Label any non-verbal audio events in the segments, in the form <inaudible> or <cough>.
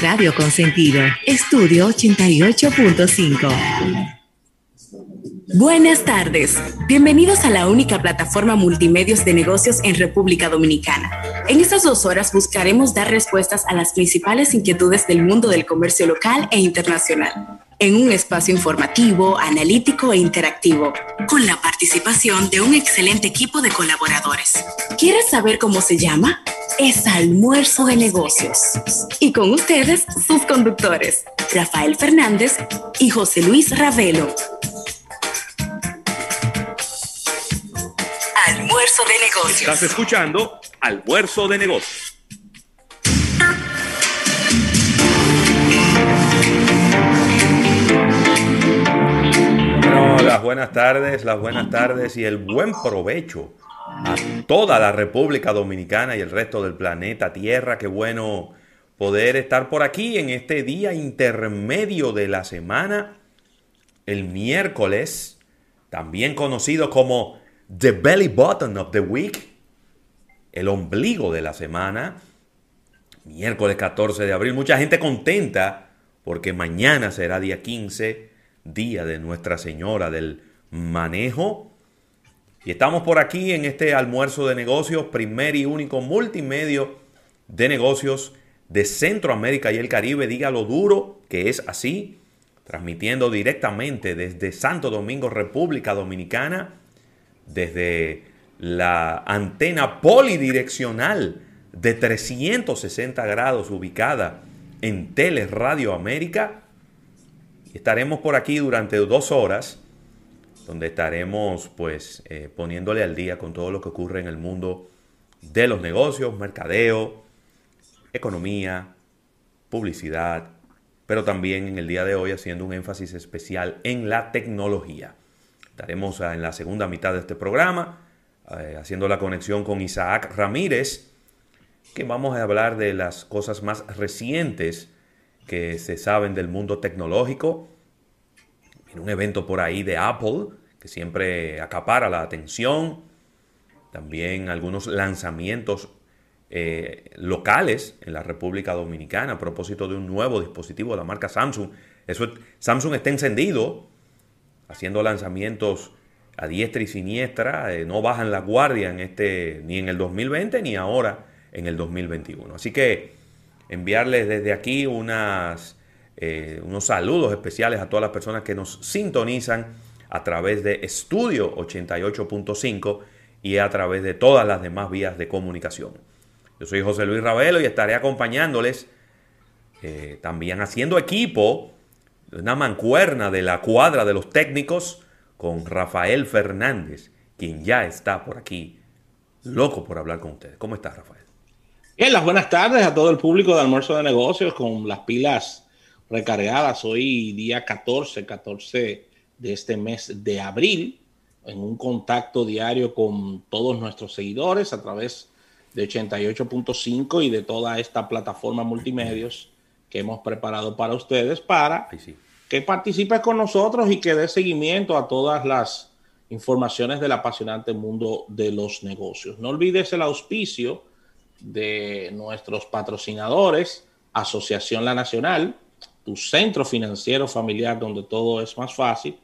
Radio Consentido, Estudio 88.5. Buenas tardes. Bienvenidos a la única plataforma multimedios de negocios en República Dominicana. En estas dos horas buscaremos dar respuestas a las principales inquietudes del mundo del comercio local e internacional, en un espacio informativo, analítico e interactivo, con la participación de un excelente equipo de colaboradores. ¿Quieres saber cómo se llama? es Almuerzo de Negocios. Y con ustedes, sus conductores, Rafael Fernández y José Luis Ravelo. Almuerzo de Negocios. Estás escuchando Almuerzo de Negocios. Las buenas tardes, las buenas tardes y el buen provecho a toda la República Dominicana y el resto del planeta Tierra. Qué bueno poder estar por aquí en este día intermedio de la semana, el miércoles, también conocido como The Belly Button of the Week, el ombligo de la semana, miércoles 14 de abril. Mucha gente contenta porque mañana será día 15, día de Nuestra Señora del Manejo y estamos por aquí en este almuerzo de negocios, primer y único multimedio de negocios de Centroamérica y el Caribe. Diga lo duro que es así, transmitiendo directamente desde Santo Domingo, República Dominicana, desde la antena polidireccional de 360 grados ubicada en Teleradio América. Estaremos por aquí durante dos horas donde estaremos pues eh, poniéndole al día con todo lo que ocurre en el mundo de los negocios, mercadeo, economía, publicidad, pero también en el día de hoy haciendo un énfasis especial en la tecnología. Estaremos ah, en la segunda mitad de este programa eh, haciendo la conexión con Isaac Ramírez, que vamos a hablar de las cosas más recientes que se saben del mundo tecnológico. En un evento por ahí de Apple, que siempre acapara la atención. También algunos lanzamientos eh, locales en la República Dominicana a propósito de un nuevo dispositivo de la marca Samsung. Eso, Samsung está encendido, haciendo lanzamientos a diestra y siniestra, eh, no bajan la guardia en este, ni en el 2020 ni ahora en el 2021. Así que enviarles desde aquí eh, unos saludos especiales a todas las personas que nos sintonizan a través de Estudio 88.5 y a través de todas las demás vías de comunicación. Yo soy José Luis Ravelo y estaré acompañándoles eh, también haciendo equipo, una mancuerna de la cuadra de los técnicos con Rafael Fernández, quien ya está por aquí, loco por hablar con ustedes. ¿Cómo estás, Rafael? Bien, las buenas tardes a todo el público de Almuerzo de Negocios con las pilas recargadas. Hoy día 14, 14 de este mes de abril, en un contacto diario con todos nuestros seguidores a través de 88.5 y de toda esta plataforma multimedios que hemos preparado para ustedes para que participes con nosotros y que dé seguimiento a todas las informaciones del apasionante mundo de los negocios. No olvides el auspicio de nuestros patrocinadores, Asociación La Nacional, tu centro financiero familiar donde todo es más fácil,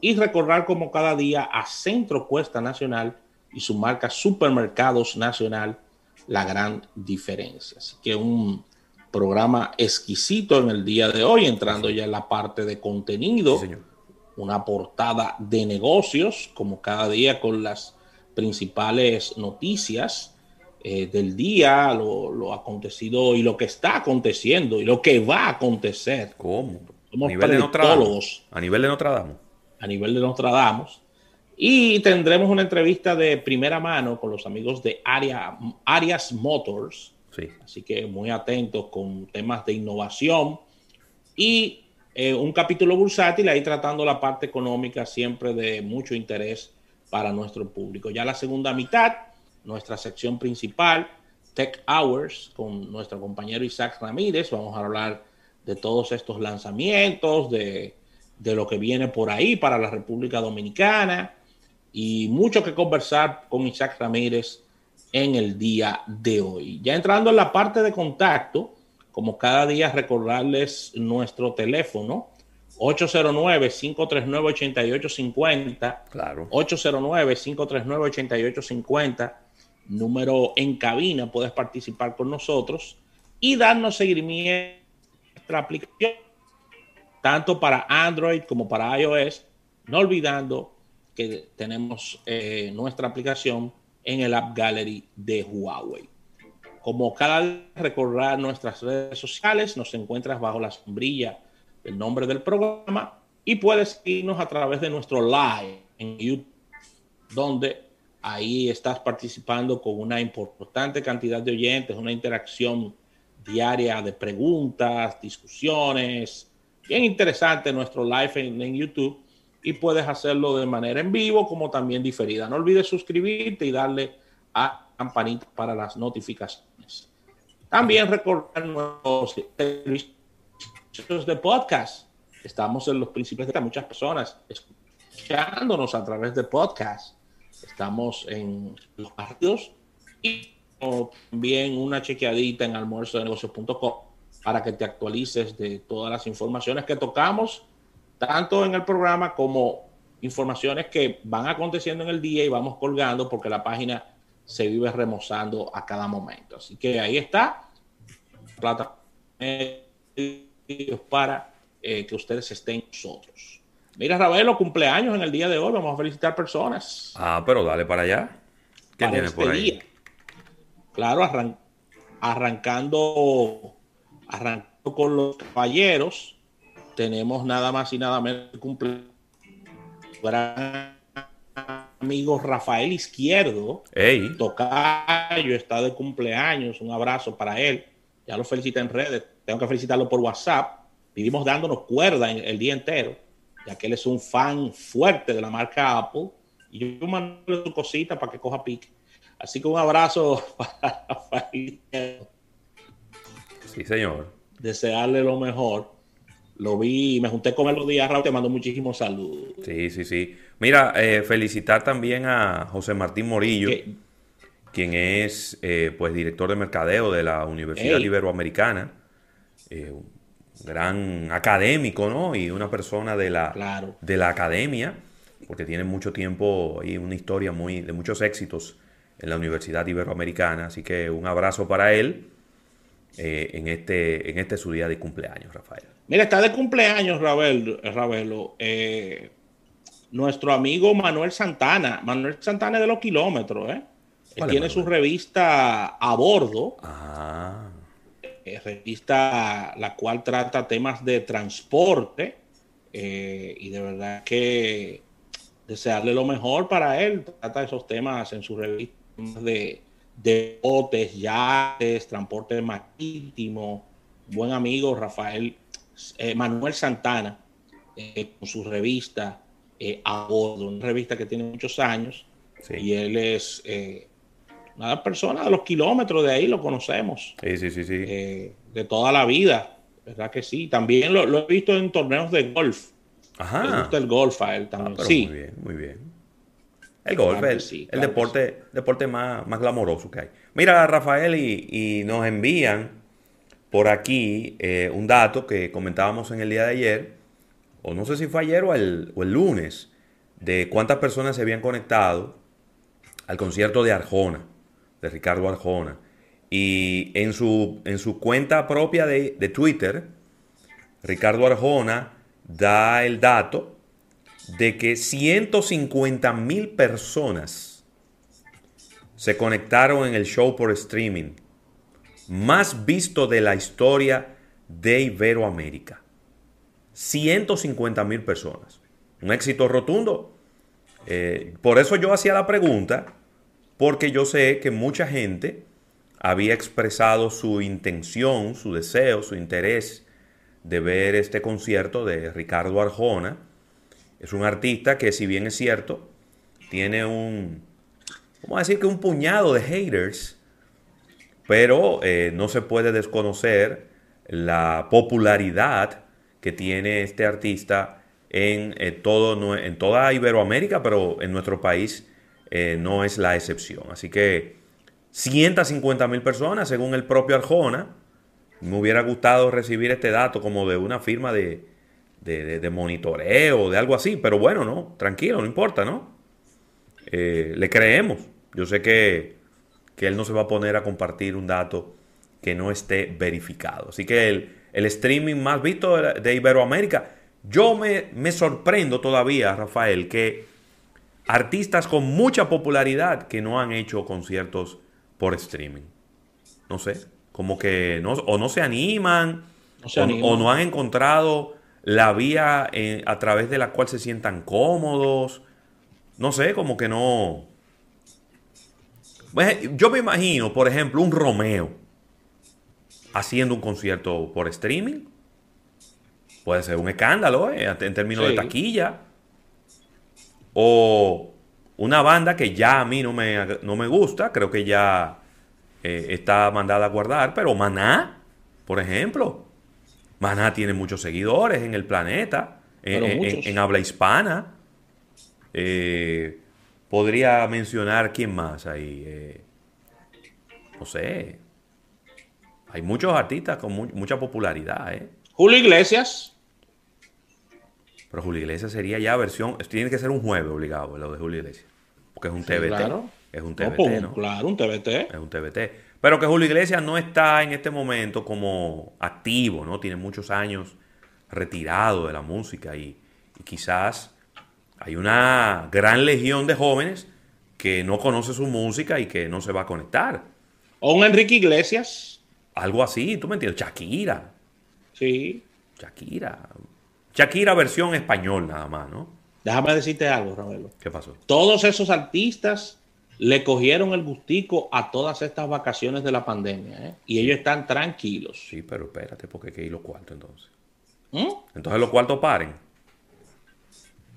y recordar como cada día a Centro Cuesta Nacional y su marca Supermercados Nacional, la gran diferencia. Así que un programa exquisito en el día de hoy, entrando ya en la parte de contenido, una portada de negocios, como cada día con las principales noticias eh, del día, lo, acontecido y lo que está aconteciendo y lo que va a acontecer. ¿Cómo? Somos a nivel de Notre A nivel de Notre Dame a nivel de Nostradamus. Y tendremos una entrevista de primera mano con los amigos de Arias Motors. Sí. Así que muy atentos con temas de innovación. Y eh, un capítulo bursátil ahí tratando la parte económica siempre de mucho interés para nuestro público. Ya la segunda mitad, nuestra sección principal, Tech Hours, con nuestro compañero Isaac Ramírez. Vamos a hablar de todos estos lanzamientos, de de lo que viene por ahí para la República Dominicana y mucho que conversar con Isaac Ramírez en el día de hoy. Ya entrando en la parte de contacto, como cada día, recordarles nuestro teléfono 809-539-8850. Claro. 809-539-8850. Número en cabina, puedes participar con nosotros y darnos seguimiento a nuestra aplicación, tanto para Android como para iOS. No olvidando que tenemos eh, nuestra aplicación en el App Gallery de Huawei. Como cada día recordar nuestras redes sociales, nos encuentras bajo la sombrilla del nombre del programa y puedes seguirnos a través de nuestro live en YouTube, donde ahí estás participando con una importante cantidad de oyentes, una interacción diaria de preguntas, discusiones. Bien interesante nuestro live en, YouTube y puedes hacerlo de manera en vivo como también diferida. No olvides suscribirte y darle a campanita para las notificaciones. También recordar nuestros servicios de podcast. Estamos en los principios de muchas personas escuchándonos a través de podcast. Estamos en los partidos y también una chequeadita en almuerzo de negocios.com para que te actualices de todas las informaciones que tocamos, tanto en el programa como informaciones que van aconteciendo en el día y vamos colgando porque la página se vive remozando a cada momento. Así que ahí está, plata para eh, que ustedes estén nosotros. Mira, Ravelo, cumpleaños en el día de hoy. Vamos a felicitar personas. Ah, pero dale para allá. ¿Qué tienes por este ahí? Claro, arrancando, arrancando con los caballeros, tenemos nada más y nada menos que cumpleaños amigo Rafael Izquierdo. Tocayo está de cumpleaños. Un abrazo para él. Ya lo felicita en redes. Tengo que felicitarlo por WhatsApp. Vivimos dándonos cuerda el día entero, ya que él es un fan fuerte de la marca Apple. Y yo mando su cosita para que coja pique. Así que un abrazo <laughs> para Rafael. Sí, señor. Desearle lo mejor lo vi, me junté con él los días, Raúl, te mando muchísimos saludos. Sí, sí, sí. Mira, eh, felicitar también a José Martín Morillo, quien es eh, pues director de mercadeo de la Universidad Iberoamericana, eh, gran académico, ¿no? Y una persona de la, de la academia, porque tiene mucho tiempo y una historia muy de muchos éxitos en la Universidad Iberoamericana. Así que un abrazo para él en, este, en este su día de cumpleaños, Rafael. Mira, está de cumpleaños, Ravel, Ravelo. Eh, nuestro amigo Manuel Santana. Manuel Santana de los kilómetros, ¿eh? Él tiene su revista a bordo. Ah. Eh, revista la cual trata temas de transporte. Eh, y de verdad que desearle lo mejor para él. Trata esos temas en su revista de, de botes, yates, transporte marítimo. Buen amigo Rafael eh, Manuel Santana, eh, con su revista A Bordo, una revista que tiene muchos años, y él es una persona de los kilómetros de ahí, lo conocemos. Sí, sí, sí, sí. de toda la vida, ¿verdad que sí? También lo, he visto en torneos de golf. Ajá. Me gusta el golf a él también. Ah, sí. Muy bien, muy bien. El golf, es el, deporte, deporte más, más glamoroso que hay. Mira, Rafael, y, y nos envían por aquí eh, un dato que comentábamos en el día de ayer, o no sé si fue ayer o el, lunes, de cuántas personas se habían conectado al concierto de Arjona, de Ricardo Arjona. Y en su, en su cuenta propia de, Twitter, Ricardo Arjona da el dato de que 150 mil personas se conectaron en el show por streaming más visto de la historia de Iberoamérica. 150 mil personas. Un éxito rotundo. Eh, por eso yo hacía la pregunta, porque yo sé que mucha gente había expresado su intención, su deseo, su interés de ver este concierto de Ricardo Arjona. Es un artista que si bien es cierto, tiene un, vamos a decir que un puñado de haters, pero eh, no se puede desconocer la popularidad que tiene este artista en, eh, todo, en toda Iberoamérica, pero en nuestro país eh, no es la excepción. Así que 150 mil personas, según el propio Arjona, Me hubiera gustado recibir este dato como de una firma de, de, de, monitoreo, de algo así, pero bueno, no, tranquilo, no importa, ¿no? Eh, le creemos. Yo sé que, que, él no se va a poner a compartir un dato que no esté verificado. Así que el, el streaming más visto de, Iberoamérica, yo me, me sorprendo todavía, Rafael, que artistas con mucha popularidad que no han hecho conciertos por streaming. No sé, como que no, o no se animan, o, no han encontrado la vía a través de la cual se sientan cómodos. No sé, como que no. Pues, yo me imagino, por ejemplo, un Romeo haciendo un concierto por streaming. Puede ser un escándalo eh, en términos de taquilla. O una banda que ya a mí no me, no me gusta, creo que ya eh, está mandada a guardar, pero Maná, por ejemplo. Maná tiene muchos seguidores en el planeta, en, habla hispana. Eh, podría mencionar quién más ahí. Eh, no sé. Hay muchos artistas con mucha popularidad. ¿eh? Julio Iglesias. Pero Julio Iglesias sería ya versión. Tiene que ser un jueves obligado, lo de Julio Iglesias. Porque es un TBT. Es un TBT, pues, ¿no? Claro, un TBT. Es un TBT. Pero que Julio Iglesias no está en este momento como activo, ¿no? Tiene muchos años retirado de la música y, quizás hay una gran legión de jóvenes que no conoce su música y que no se va a conectar. O un Enrique Iglesias. Algo así, tú me entiendes. Shakira. Sí. Shakira. Shakira versión español nada más, ¿no? Déjame decirte algo, Ravelo. ¿Qué pasó? Todos esos artistas le cogieron el gustico a todas estas vacaciones de la pandemia, ¿eh? Y ellos están tranquilos. Sí, pero espérate, porque hay que ir los cuartos entonces. ¿Mm? Entonces los cuartos paren.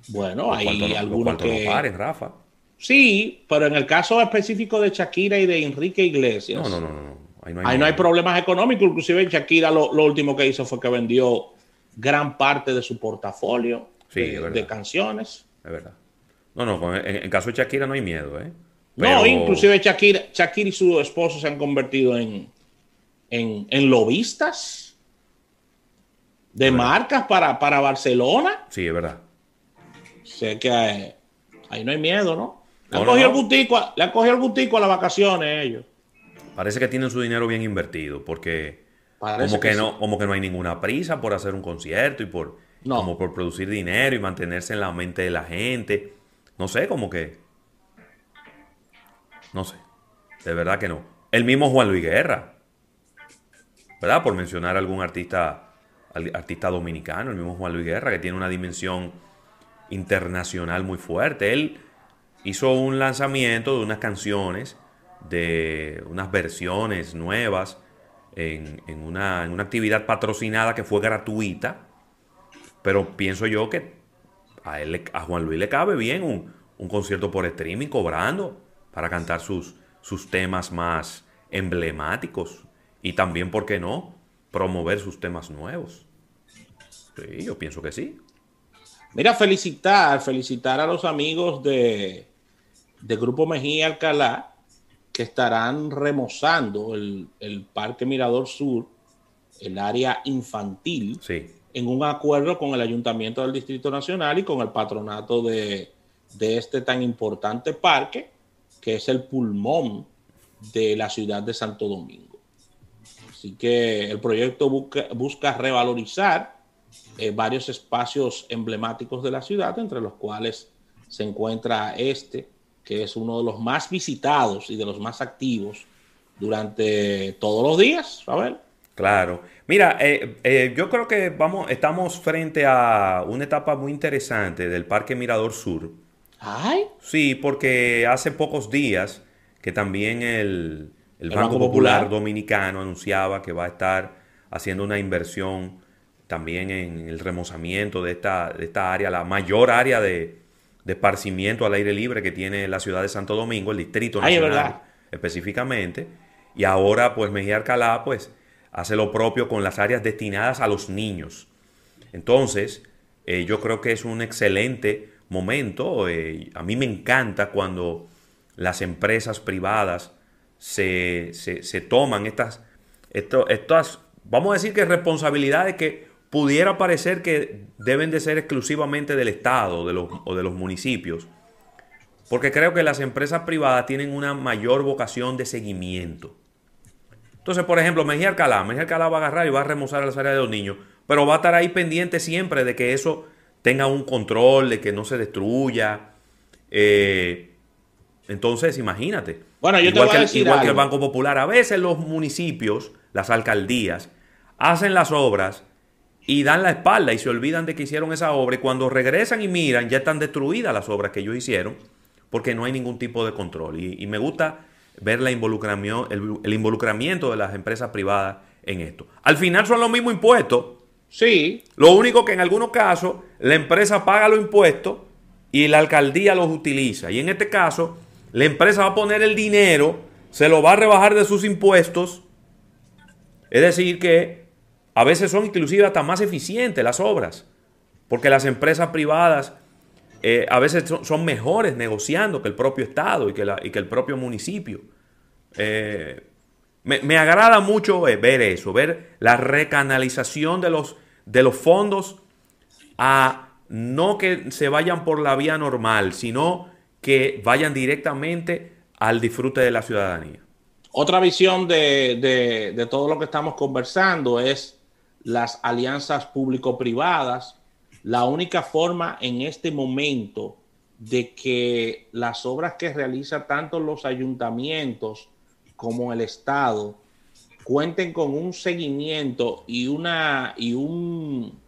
Bueno, hay algunos que... no paren, Rafa. Sí, pero en el caso específico de Shakira y de Enrique Iglesias. No, no, no, no. Ahí no hay, ahí no hay problemas económicos. Inclusive Shakira lo, lo último que hizo fue que vendió gran parte de su portafolio de, canciones. Es verdad. No, no, en, caso de Shakira no hay miedo, ¿eh? No, inclusive Shakira, Shakira y su esposo se han convertido en, en, lobistas de marcas para, para Barcelona. Sí, es verdad. Sé que ahí no hay miedo, ¿no? Le han, cogido, El le han cogido el gutico a las vacaciones ellos. Parece que tienen su dinero bien invertido, porque como que, no, como que no hay ninguna prisa por hacer un concierto y por, como por producir dinero y mantenerse en la mente de la gente. No sé, como que. No sé. De verdad que no. El mismo Juan Luis Guerra. ¿Verdad? Por mencionar algún artista, artista dominicano, el mismo Juan Luis Guerra, que tiene una dimensión internacional muy fuerte. Él hizo un lanzamiento de unas canciones, de unas versiones nuevas en, una, actividad patrocinada que fue gratuita, pero pienso yo que a, él, a Juan Luis le cabe bien un, concierto por streaming cobrando para cantar sus, sus temas más emblemáticos y también, ¿por qué no?, promover sus temas nuevos. Sí, yo pienso que sí. Mira, felicitar, felicitar a los amigos de, de Grupo Mejía Alcalá, que estarán remozando el, Parque Mirador Sur, el área infantil, en un acuerdo con el Ayuntamiento del Distrito Nacional y con el patronato de, este tan importante parque, que es el pulmón de la ciudad de Santo Domingo. Así que el proyecto busca, revalorizar eh, varios espacios emblemáticos de la ciudad, entre los cuales se encuentra este, que es uno de los más visitados y de los más activos durante todos los días, ver. Claro. Mira, eh, eh, yo creo que vamos, estamos frente a una etapa muy interesante del Parque Mirador Sur. ¿Ay? Sí, porque hace pocos días que también el, Banco, Popular, Dominicano anunciaba que va a estar haciendo una inversión también en el remozamiento de esta, de esta área, la mayor área de, de esparcimiento al aire libre que tiene la ciudad de Santo Domingo, el Distrito Nacional específicamente. Y ahora, pues Mejía Alcalá, pues hace lo propio con las áreas destinadas a los niños. Entonces, eh, yo creo que es un excelente momento. Eh, a mí me encanta cuando las empresas privadas se, se, toman estas, estas vamos a decir que responsabilidades que pudiera parecer que deben de ser exclusivamente del Estado de los, o de los municipios, porque creo que las empresas privadas tienen una mayor vocación de seguimiento. Entonces, por ejemplo, Mejía Alcalá, Mejía Alcalá va a agarrar y va a remozar las áreas de los niños, pero va a estar ahí pendiente siempre de que eso tenga un control, de que no se destruya. Eh, entonces, imagínate. Bueno, yo igual, te voy que, a decir igual que el. Banco Popular, a veces los municipios, las alcaldías, hacen las obras y dan la espalda y se olvidan de que hicieron esa obra y cuando regresan y miran ya están destruidas las obras que ellos hicieron porque no hay ningún tipo de control. Y, y me gusta ver la involucramiento, el, el involucramiento de las empresas privadas en esto. Al final son los mismos impuestos. Sí, Lo único que en algunos casos la empresa paga los impuestos y la alcaldía los utiliza. Y en este caso, la empresa va a poner el dinero, se lo va a rebajar de sus impuestos. Es decir, que a veces son inclusive hasta más eficientes las obras. Porque las empresas privadas eh, a veces son, mejores negociando que el propio Estado y que, el propio municipio. Eh, me, agrada mucho eh, ver eso, ver la recanalización de los, de los fondos a no que se vayan por la vía normal, sino que vayan directamente al disfrute de la ciudadanía. Otra visión de todo lo que estamos conversando es las alianzas público-privadas. La única forma en este momento de que las obras que realizan tanto los ayuntamientos como el Estado cuenten con un seguimiento y una y un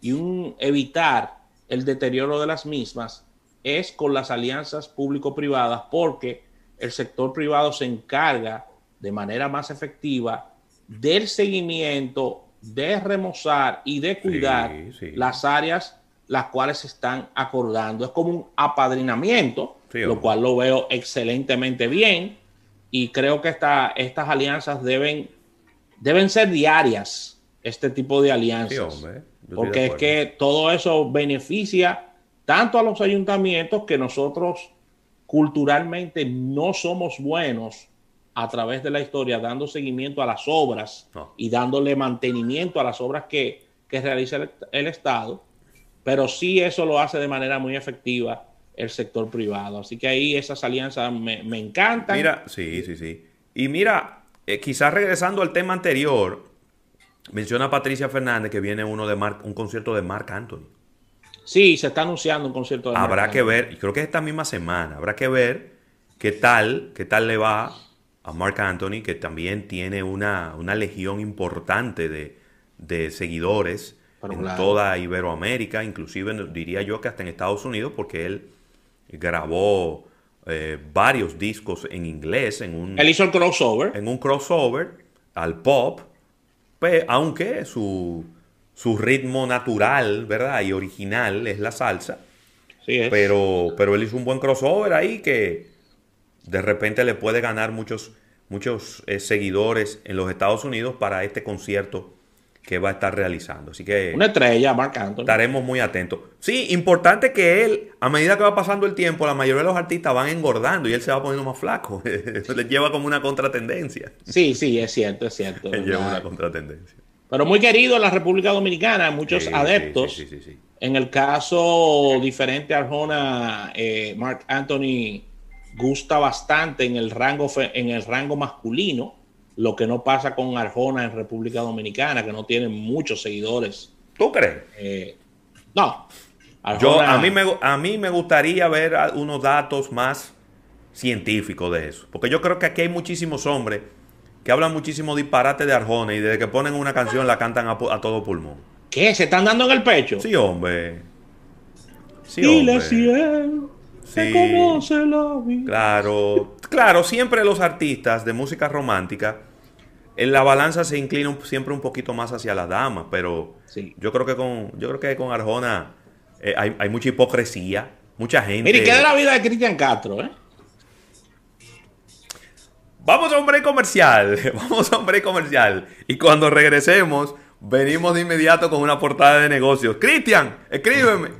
y un evitar el deterioro de las mismas es con las alianzas público-privadas porque el sector privado se encarga de manera más efectiva del seguimiento, de remozar y de cuidar sí. las áreas las cuales se están acordando. Es como un apadrinamiento, Sí, lo cual lo veo excelentemente bien y creo que esta- estas alianzas deben, deben ser diarias, este tipo de alianzas. Porque es que todo eso beneficia tanto a los ayuntamientos que nosotros culturalmente no somos buenos a través de la historia dando seguimiento a las obras No. y dándole mantenimiento a las obras que, que realiza el, el Estado, pero sí eso lo hace de manera muy efectiva el sector privado. Así que ahí esas alianzas me, me encantan. Mira, sí, sí, sí. Y mira, eh, quizás regresando al tema anterior, menciona Patricia Fernández que viene uno de Mark- un concierto de Mark Anthony. sí, se está anunciando un concierto de Habrá Marc que Anthony. ver, y creo que esta misma semana, habrá que ver qué tal, qué tal le va a Mark Anthony, que también tiene una, una legión importante de, de seguidores en toda Iberoamérica, inclusive diría yo que hasta en Estados Unidos, porque él grabó eh, varios discos en inglés, en un, Él hizo el crossover. en un crossover al pop, pues, aunque su, su ritmo natural, ¿verdad? Y original es la salsa. Sí, es. Pero, pero él hizo un buen crossover ahí que de repente le puede ganar muchos, muchos eh, seguidores en los Estados Unidos para este concierto que va a estar realizando. Así que Una estrella, Marc Anthony. estaremos muy atentos. Sí, importante que él, a medida que va pasando el tiempo, la mayoría de los artistas van engordando y él se va poniendo más flaco. <laughs> Eso le lleva como una contratendencia. Sí, sí, es cierto, es cierto. Él lleva una contratendencia. Pero muy querido en la República Dominicana, muchos Sí, adeptos. sí, sí, sí, sí. En el caso diferente a Arjona, eh, Mark Anthony gusta bastante en el rango en el rango masculino, lo que no pasa con Arjona en República Dominicana, que no tiene muchos seguidores. ¿Tú crees? Eh, no. Yo, a, mí me, a mí me gustaría ver unos datos más científicos de eso. Porque yo creo que aquí hay muchísimos hombres que hablan muchísimo disparate de Arjona y desde que ponen una canción la cantan a, todo pulmón. ¿Qué? ¿Se están dando en el pecho? Sí, hombre. Sí, Dile hombre. Se conoce la vida. Claro, claro, siempre los artistas de música romántica, en la balanza se inclina siempre un poquito más hacia la dama, pero Sí. yo creo que con, yo creo que con Arjona eh, hay, hay mucha hipocresía, mucha gente. Mire, ¿qué de la vida de Cristian Castro? Eh? Vamos a un break comercial, <laughs> vamos a un break comercial. Y cuando regresemos, venimos de inmediato con una portada de negocios. Cristian, escríbeme.